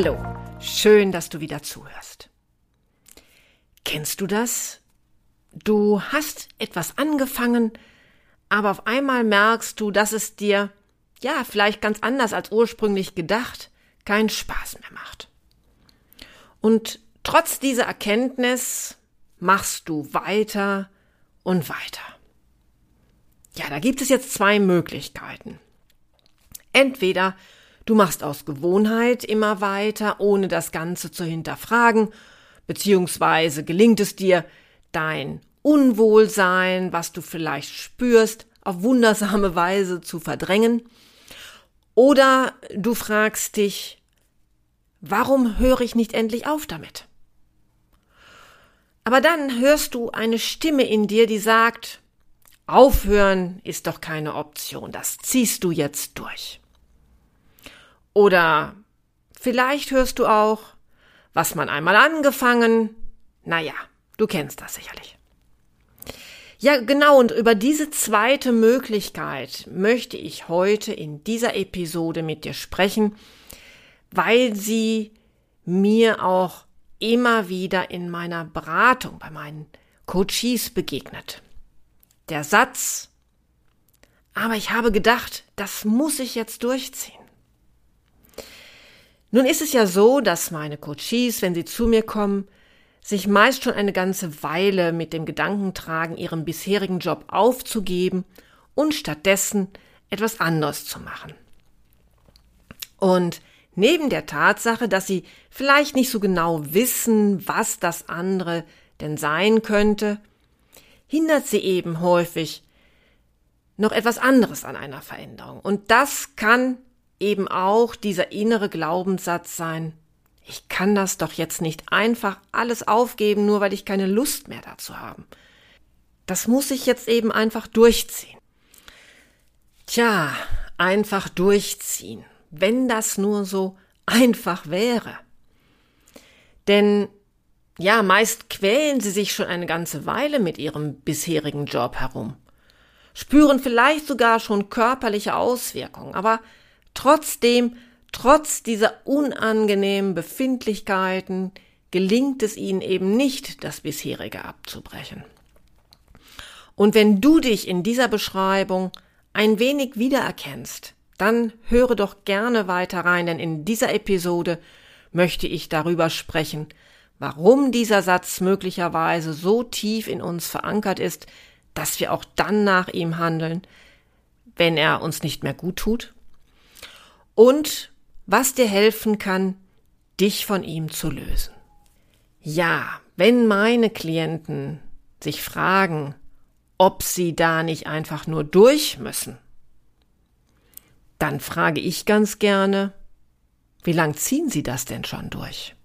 Hallo, schön, dass du wieder zuhörst. Kennst du das? Du hast etwas angefangen, aber auf einmal merkst du, dass es dir, ja, vielleicht ganz anders als ursprünglich gedacht, keinen Spaß mehr macht. Und trotz dieser Erkenntnis machst du weiter und weiter. Ja, da gibt es jetzt zwei Möglichkeiten. Entweder Du machst aus Gewohnheit immer weiter, ohne das Ganze zu hinterfragen, beziehungsweise gelingt es dir, dein Unwohlsein, was du vielleicht spürst, auf wundersame Weise zu verdrängen. Oder du fragst dich, warum höre ich nicht endlich auf damit? Aber dann hörst du eine Stimme in dir, die sagt, aufhören ist doch keine Option, das ziehst du jetzt durch. Oder vielleicht hörst du auch, was man einmal angefangen. Naja, du kennst das sicherlich. Ja, genau, und über diese zweite Möglichkeit möchte ich heute in dieser Episode mit dir sprechen, weil sie mir auch immer wieder in meiner Beratung bei meinen Coaches begegnet. Der Satz, aber ich habe gedacht, das muss ich jetzt durchziehen. Nun ist es ja so, dass meine Coaches, wenn sie zu mir kommen, sich meist schon eine ganze Weile mit dem Gedanken tragen, ihren bisherigen Job aufzugeben und stattdessen etwas anderes zu machen. Und neben der Tatsache, dass sie vielleicht nicht so genau wissen, was das andere denn sein könnte, hindert sie eben häufig noch etwas anderes an einer Veränderung. Und das kann eben auch dieser innere Glaubenssatz sein, ich kann das doch jetzt nicht einfach alles aufgeben, nur weil ich keine Lust mehr dazu habe. Das muss ich jetzt eben einfach durchziehen. Tja, einfach durchziehen, wenn das nur so einfach wäre. Denn ja, meist quälen sie sich schon eine ganze Weile mit ihrem bisherigen Job herum, spüren vielleicht sogar schon körperliche Auswirkungen, aber Trotzdem, trotz dieser unangenehmen Befindlichkeiten, gelingt es ihnen eben nicht, das bisherige abzubrechen. Und wenn du dich in dieser Beschreibung ein wenig wiedererkennst, dann höre doch gerne weiter rein, denn in dieser Episode möchte ich darüber sprechen, warum dieser Satz möglicherweise so tief in uns verankert ist, dass wir auch dann nach ihm handeln, wenn er uns nicht mehr gut tut und was dir helfen kann, dich von ihm zu lösen. Ja, wenn meine Klienten sich fragen, ob sie da nicht einfach nur durch müssen, dann frage ich ganz gerne, wie lang ziehen sie das denn schon durch?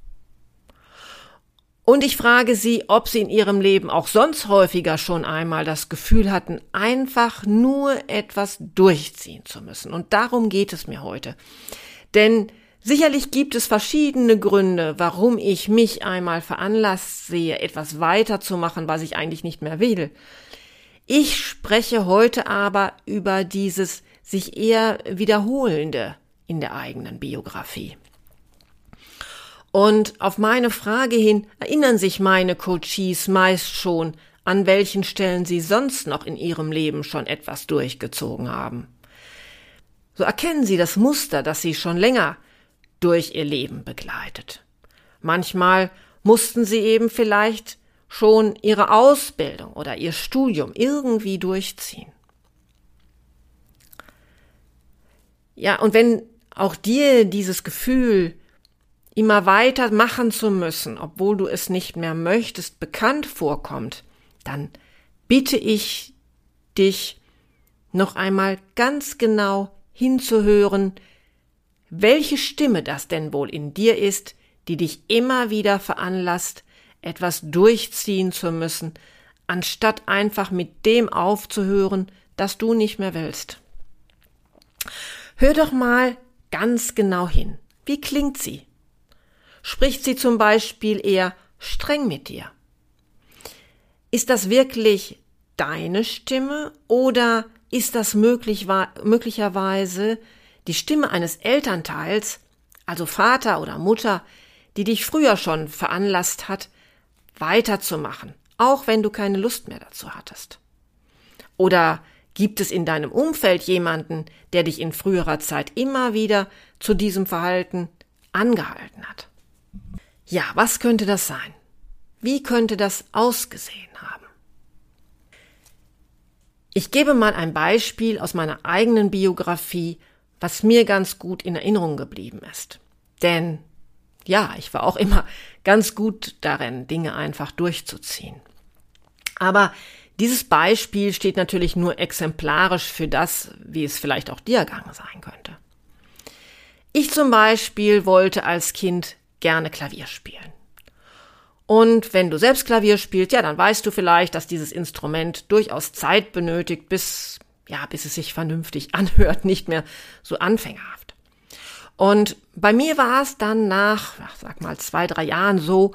Und ich frage Sie, ob Sie in Ihrem Leben auch sonst häufiger schon einmal das Gefühl hatten, einfach nur etwas durchziehen zu müssen. Und darum geht es mir heute. Denn sicherlich gibt es verschiedene Gründe, warum ich mich einmal veranlasst sehe, etwas weiterzumachen, was ich eigentlich nicht mehr will. Ich spreche heute aber über dieses sich eher wiederholende in der eigenen Biografie. Und auf meine Frage hin erinnern sich meine Coaches meist schon, an welchen Stellen sie sonst noch in ihrem Leben schon etwas durchgezogen haben. So erkennen sie das Muster, das sie schon länger durch ihr Leben begleitet. Manchmal mussten sie eben vielleicht schon ihre Ausbildung oder ihr Studium irgendwie durchziehen. Ja, und wenn auch dir dieses Gefühl immer weiter machen zu müssen, obwohl du es nicht mehr möchtest, bekannt vorkommt, dann bitte ich dich noch einmal ganz genau hinzuhören, welche Stimme das denn wohl in dir ist, die dich immer wieder veranlasst, etwas durchziehen zu müssen, anstatt einfach mit dem aufzuhören, das du nicht mehr willst. Hör doch mal ganz genau hin. Wie klingt sie? Spricht sie zum Beispiel eher streng mit dir? Ist das wirklich deine Stimme oder ist das möglich, möglicherweise die Stimme eines Elternteils, also Vater oder Mutter, die dich früher schon veranlasst hat, weiterzumachen, auch wenn du keine Lust mehr dazu hattest? Oder gibt es in deinem Umfeld jemanden, der dich in früherer Zeit immer wieder zu diesem Verhalten angehalten hat? Ja, was könnte das sein? Wie könnte das ausgesehen haben? Ich gebe mal ein Beispiel aus meiner eigenen Biografie, was mir ganz gut in Erinnerung geblieben ist. Denn ja, ich war auch immer ganz gut darin, Dinge einfach durchzuziehen. Aber dieses Beispiel steht natürlich nur exemplarisch für das, wie es vielleicht auch dir ergangen sein könnte. Ich zum Beispiel wollte als Kind gerne Klavier spielen. Und wenn du selbst Klavier spielst, ja, dann weißt du vielleicht, dass dieses Instrument durchaus Zeit benötigt, bis, ja, bis es sich vernünftig anhört, nicht mehr so anfängerhaft. Und bei mir war es dann nach, sag mal, zwei, drei Jahren so,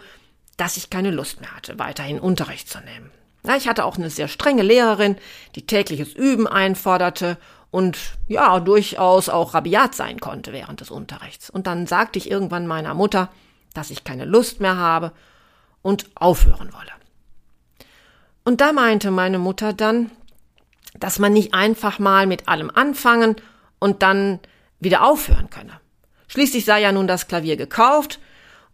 dass ich keine Lust mehr hatte, weiterhin Unterricht zu nehmen. Ja, ich hatte auch eine sehr strenge Lehrerin, die tägliches Üben einforderte und ja, durchaus auch rabiat sein konnte während des Unterrichts. Und dann sagte ich irgendwann meiner Mutter, dass ich keine Lust mehr habe und aufhören wolle. Und da meinte meine Mutter dann, dass man nicht einfach mal mit allem anfangen und dann wieder aufhören könne. Schließlich sei ja nun das Klavier gekauft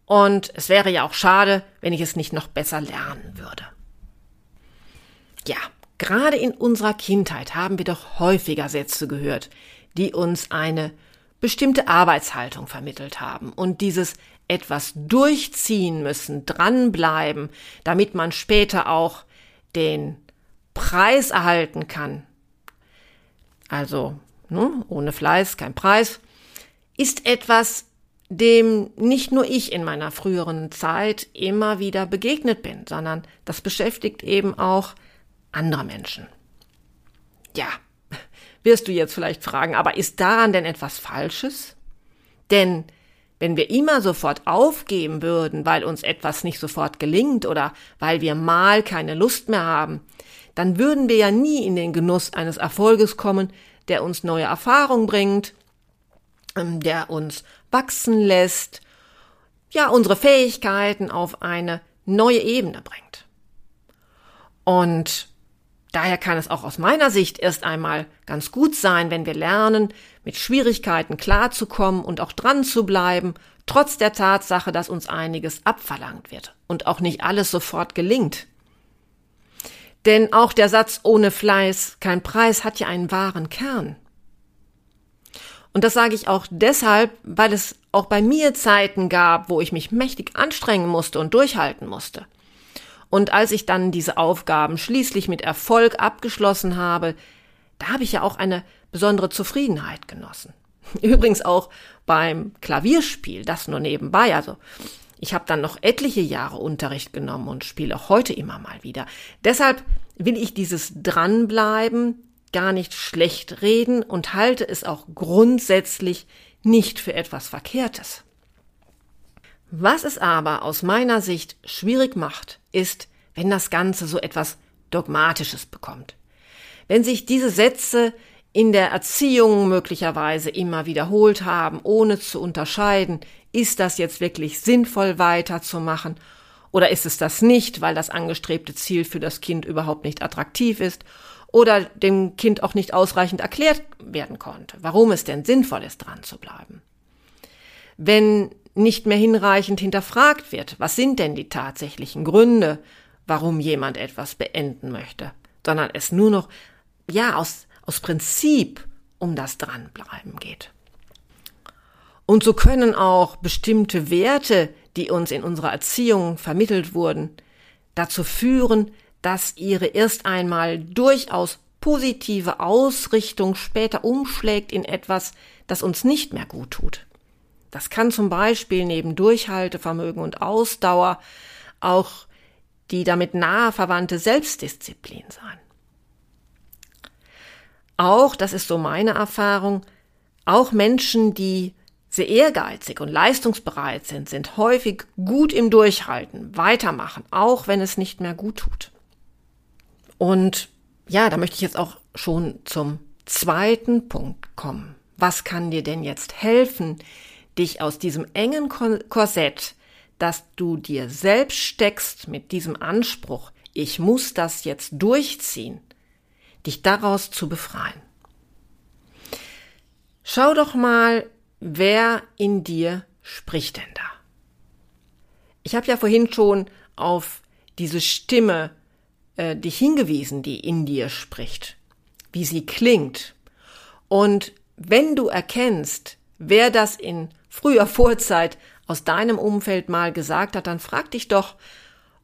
und es wäre ja auch schade, wenn ich es nicht noch besser lernen würde. Ja, gerade in unserer Kindheit haben wir doch häufiger Sätze gehört, die uns eine bestimmte Arbeitshaltung vermittelt haben und dieses etwas durchziehen müssen, dranbleiben, damit man später auch den Preis erhalten kann. Also, ne, ohne Fleiß kein Preis ist etwas, dem nicht nur ich in meiner früheren Zeit immer wieder begegnet bin, sondern das beschäftigt eben auch andere Menschen. Ja, wirst du jetzt vielleicht fragen, aber ist daran denn etwas Falsches? Denn wenn wir immer sofort aufgeben würden, weil uns etwas nicht sofort gelingt oder weil wir mal keine Lust mehr haben, dann würden wir ja nie in den Genuss eines Erfolges kommen, der uns neue Erfahrungen bringt, ähm, der uns wachsen lässt, ja, unsere Fähigkeiten auf eine neue Ebene bringt. Und daher kann es auch aus meiner Sicht erst einmal ganz gut sein, wenn wir lernen, mit Schwierigkeiten klarzukommen und auch dran zu bleiben, trotz der Tatsache, dass uns einiges abverlangt wird und auch nicht alles sofort gelingt. Denn auch der Satz ohne Fleiß kein Preis hat ja einen wahren Kern. Und das sage ich auch deshalb, weil es auch bei mir Zeiten gab, wo ich mich mächtig anstrengen musste und durchhalten musste. Und als ich dann diese Aufgaben schließlich mit Erfolg abgeschlossen habe, da habe ich ja auch eine besondere Zufriedenheit genossen. Übrigens auch beim Klavierspiel, das nur nebenbei. Also ich habe dann noch etliche Jahre Unterricht genommen und spiele auch heute immer mal wieder. Deshalb will ich dieses Dranbleiben gar nicht schlecht reden und halte es auch grundsätzlich nicht für etwas Verkehrtes. Was es aber aus meiner Sicht schwierig macht, ist, wenn das Ganze so etwas Dogmatisches bekommt. Wenn sich diese Sätze in der Erziehung möglicherweise immer wiederholt haben, ohne zu unterscheiden, ist das jetzt wirklich sinnvoll weiterzumachen oder ist es das nicht, weil das angestrebte Ziel für das Kind überhaupt nicht attraktiv ist oder dem Kind auch nicht ausreichend erklärt werden konnte, warum es denn sinnvoll ist, dran zu bleiben. Wenn nicht mehr hinreichend hinterfragt wird, was sind denn die tatsächlichen Gründe, warum jemand etwas beenden möchte, sondern es nur noch, ja, aus, aus Prinzip um das Dranbleiben geht. Und so können auch bestimmte Werte, die uns in unserer Erziehung vermittelt wurden, dazu führen, dass ihre erst einmal durchaus positive Ausrichtung später umschlägt in etwas, das uns nicht mehr gut tut. Das kann zum Beispiel neben Durchhaltevermögen und Ausdauer auch die damit nahe verwandte Selbstdisziplin sein. Auch, das ist so meine Erfahrung, auch Menschen, die sehr ehrgeizig und leistungsbereit sind, sind häufig gut im Durchhalten, weitermachen, auch wenn es nicht mehr gut tut. Und ja, da möchte ich jetzt auch schon zum zweiten Punkt kommen. Was kann dir denn jetzt helfen, dich aus diesem engen Korsett, das du dir selbst steckst mit diesem Anspruch, ich muss das jetzt durchziehen, dich daraus zu befreien. Schau doch mal, wer in dir spricht denn da? Ich habe ja vorhin schon auf diese Stimme äh, dich hingewiesen, die in dir spricht, wie sie klingt. Und wenn du erkennst, wer das in früher Vorzeit aus deinem Umfeld mal gesagt hat, dann frag dich doch,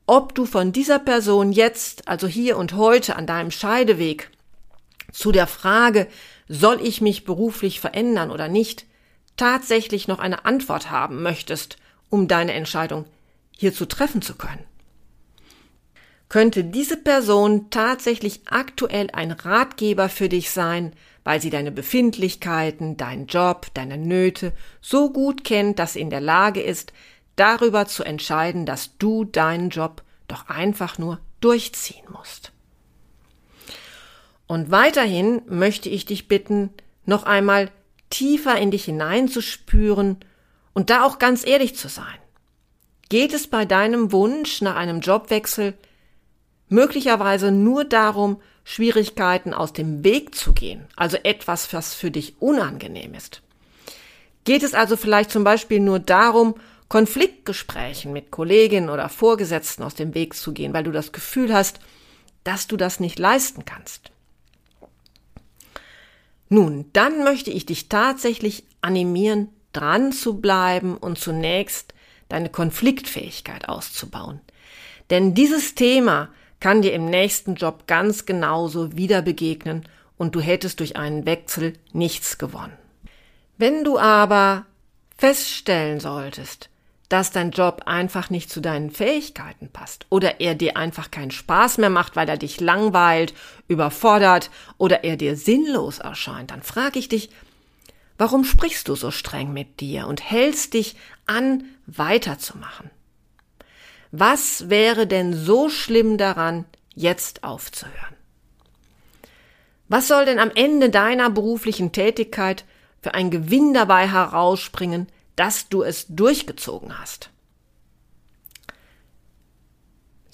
ob du von dieser Person jetzt, also hier und heute an deinem Scheideweg, zu der Frage, soll ich mich beruflich verändern oder nicht, tatsächlich noch eine Antwort haben möchtest, um deine Entscheidung hierzu treffen zu können. Könnte diese Person tatsächlich aktuell ein Ratgeber für dich sein, weil sie deine Befindlichkeiten, deinen Job, deine Nöte so gut kennt, dass sie in der Lage ist, darüber zu entscheiden, dass du deinen Job doch einfach nur durchziehen musst. Und weiterhin möchte ich dich bitten, noch einmal tiefer in dich hineinzuspüren und da auch ganz ehrlich zu sein. Geht es bei deinem Wunsch nach einem Jobwechsel möglicherweise nur darum, Schwierigkeiten aus dem Weg zu gehen, also etwas, was für dich unangenehm ist? Geht es also vielleicht zum Beispiel nur darum, Konfliktgesprächen mit Kolleginnen oder Vorgesetzten aus dem Weg zu gehen, weil du das Gefühl hast, dass du das nicht leisten kannst? Nun, dann möchte ich dich tatsächlich animieren, dran zu bleiben und zunächst deine Konfliktfähigkeit auszubauen. Denn dieses Thema kann dir im nächsten Job ganz genauso wieder begegnen und du hättest durch einen Wechsel nichts gewonnen. Wenn du aber feststellen solltest, dass dein Job einfach nicht zu deinen Fähigkeiten passt oder er dir einfach keinen Spaß mehr macht, weil er dich langweilt, überfordert oder er dir sinnlos erscheint, dann frage ich dich, warum sprichst du so streng mit dir und hältst dich an, weiterzumachen? Was wäre denn so schlimm daran, jetzt aufzuhören? Was soll denn am Ende deiner beruflichen Tätigkeit für ein Gewinn dabei herausspringen, dass du es durchgezogen hast?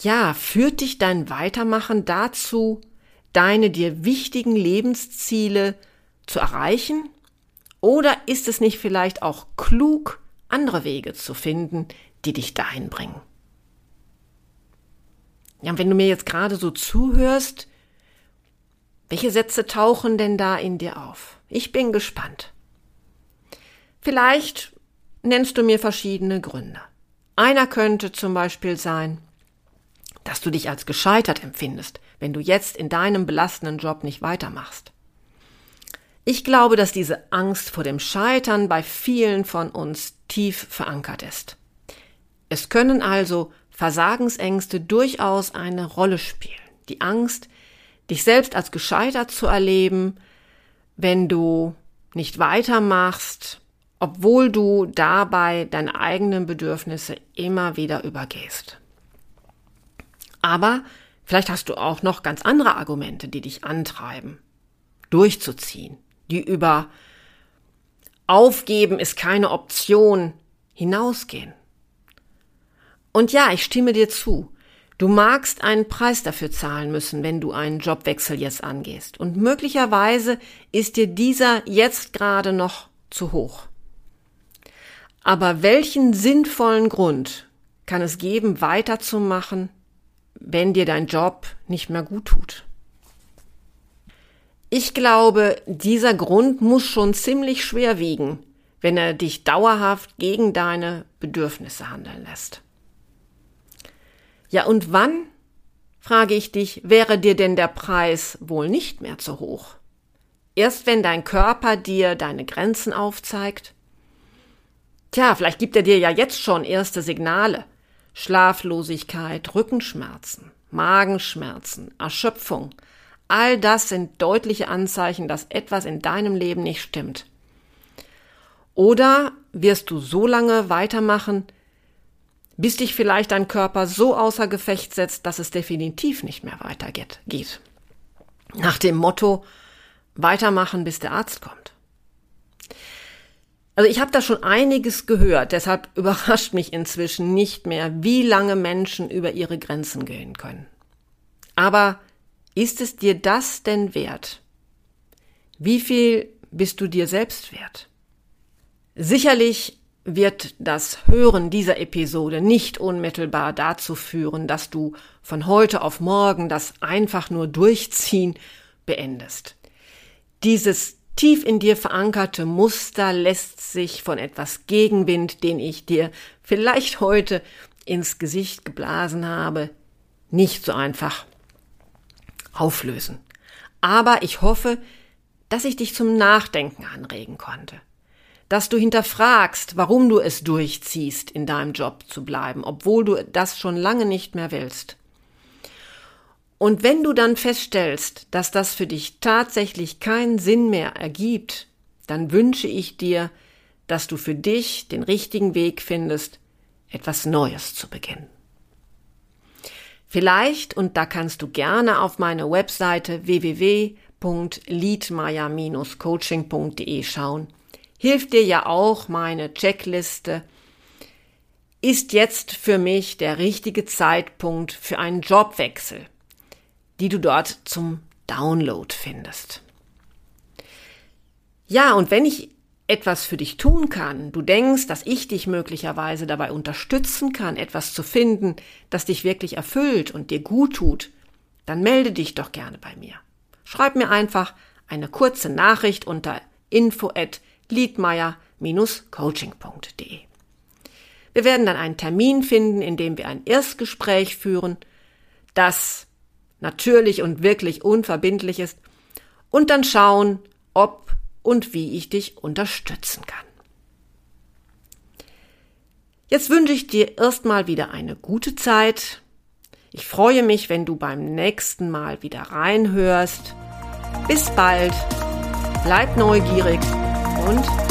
Ja, führt dich dein Weitermachen dazu, deine dir wichtigen Lebensziele zu erreichen? Oder ist es nicht vielleicht auch klug, andere Wege zu finden, die dich dahin bringen? Ja, und wenn du mir jetzt gerade so zuhörst, welche Sätze tauchen denn da in dir auf? Ich bin gespannt. Vielleicht nennst du mir verschiedene Gründe. Einer könnte zum Beispiel sein, dass du dich als gescheitert empfindest, wenn du jetzt in deinem belastenden Job nicht weitermachst. Ich glaube, dass diese Angst vor dem Scheitern bei vielen von uns tief verankert ist. Es können also Versagensängste durchaus eine Rolle spielen. Die Angst, dich selbst als gescheitert zu erleben, wenn du nicht weitermachst, obwohl du dabei deine eigenen Bedürfnisse immer wieder übergehst. Aber vielleicht hast du auch noch ganz andere Argumente, die dich antreiben, durchzuziehen, die über Aufgeben ist keine Option hinausgehen. Und ja, ich stimme dir zu. Du magst einen Preis dafür zahlen müssen, wenn du einen Jobwechsel jetzt angehst. Und möglicherweise ist dir dieser jetzt gerade noch zu hoch. Aber welchen sinnvollen Grund kann es geben, weiterzumachen, wenn dir dein Job nicht mehr gut tut? Ich glaube, dieser Grund muss schon ziemlich schwer wiegen, wenn er dich dauerhaft gegen deine Bedürfnisse handeln lässt. Ja, und wann, frage ich dich, wäre dir denn der Preis wohl nicht mehr zu hoch? Erst wenn dein Körper dir deine Grenzen aufzeigt? Tja, vielleicht gibt er dir ja jetzt schon erste Signale. Schlaflosigkeit, Rückenschmerzen, Magenschmerzen, Erschöpfung. All das sind deutliche Anzeichen, dass etwas in deinem Leben nicht stimmt. Oder wirst du so lange weitermachen, bis dich vielleicht dein Körper so außer Gefecht setzt, dass es definitiv nicht mehr weitergeht. Nach dem Motto, weitermachen, bis der Arzt kommt. Also ich habe da schon einiges gehört, deshalb überrascht mich inzwischen nicht mehr, wie lange Menschen über ihre Grenzen gehen können. Aber ist es dir das denn wert? Wie viel bist du dir selbst wert? Sicherlich wird das Hören dieser Episode nicht unmittelbar dazu führen, dass du von heute auf morgen das einfach nur durchziehen beendest. Dieses tief in dir verankerte Muster lässt sich von etwas Gegenwind, den ich dir vielleicht heute ins Gesicht geblasen habe, nicht so einfach auflösen. Aber ich hoffe, dass ich dich zum Nachdenken anregen konnte. Dass du hinterfragst, warum du es durchziehst, in deinem Job zu bleiben, obwohl du das schon lange nicht mehr willst. Und wenn du dann feststellst, dass das für dich tatsächlich keinen Sinn mehr ergibt, dann wünsche ich dir, dass du für dich den richtigen Weg findest, etwas Neues zu beginnen. Vielleicht, und da kannst du gerne auf meine Webseite www.liedmeier-coaching.de schauen, hilft dir ja auch meine Checkliste, ist jetzt für mich der richtige Zeitpunkt für einen Jobwechsel die du dort zum Download findest. Ja, und wenn ich etwas für dich tun kann, du denkst, dass ich dich möglicherweise dabei unterstützen kann, etwas zu finden, das dich wirklich erfüllt und dir gut tut, dann melde dich doch gerne bei mir. Schreib mir einfach eine kurze Nachricht unter info liedmeier-coaching.de. Wir werden dann einen Termin finden, in dem wir ein Erstgespräch führen, das natürlich und wirklich unverbindlich ist und dann schauen, ob und wie ich dich unterstützen kann. Jetzt wünsche ich dir erstmal wieder eine gute Zeit. Ich freue mich, wenn du beim nächsten Mal wieder reinhörst. Bis bald, bleib neugierig und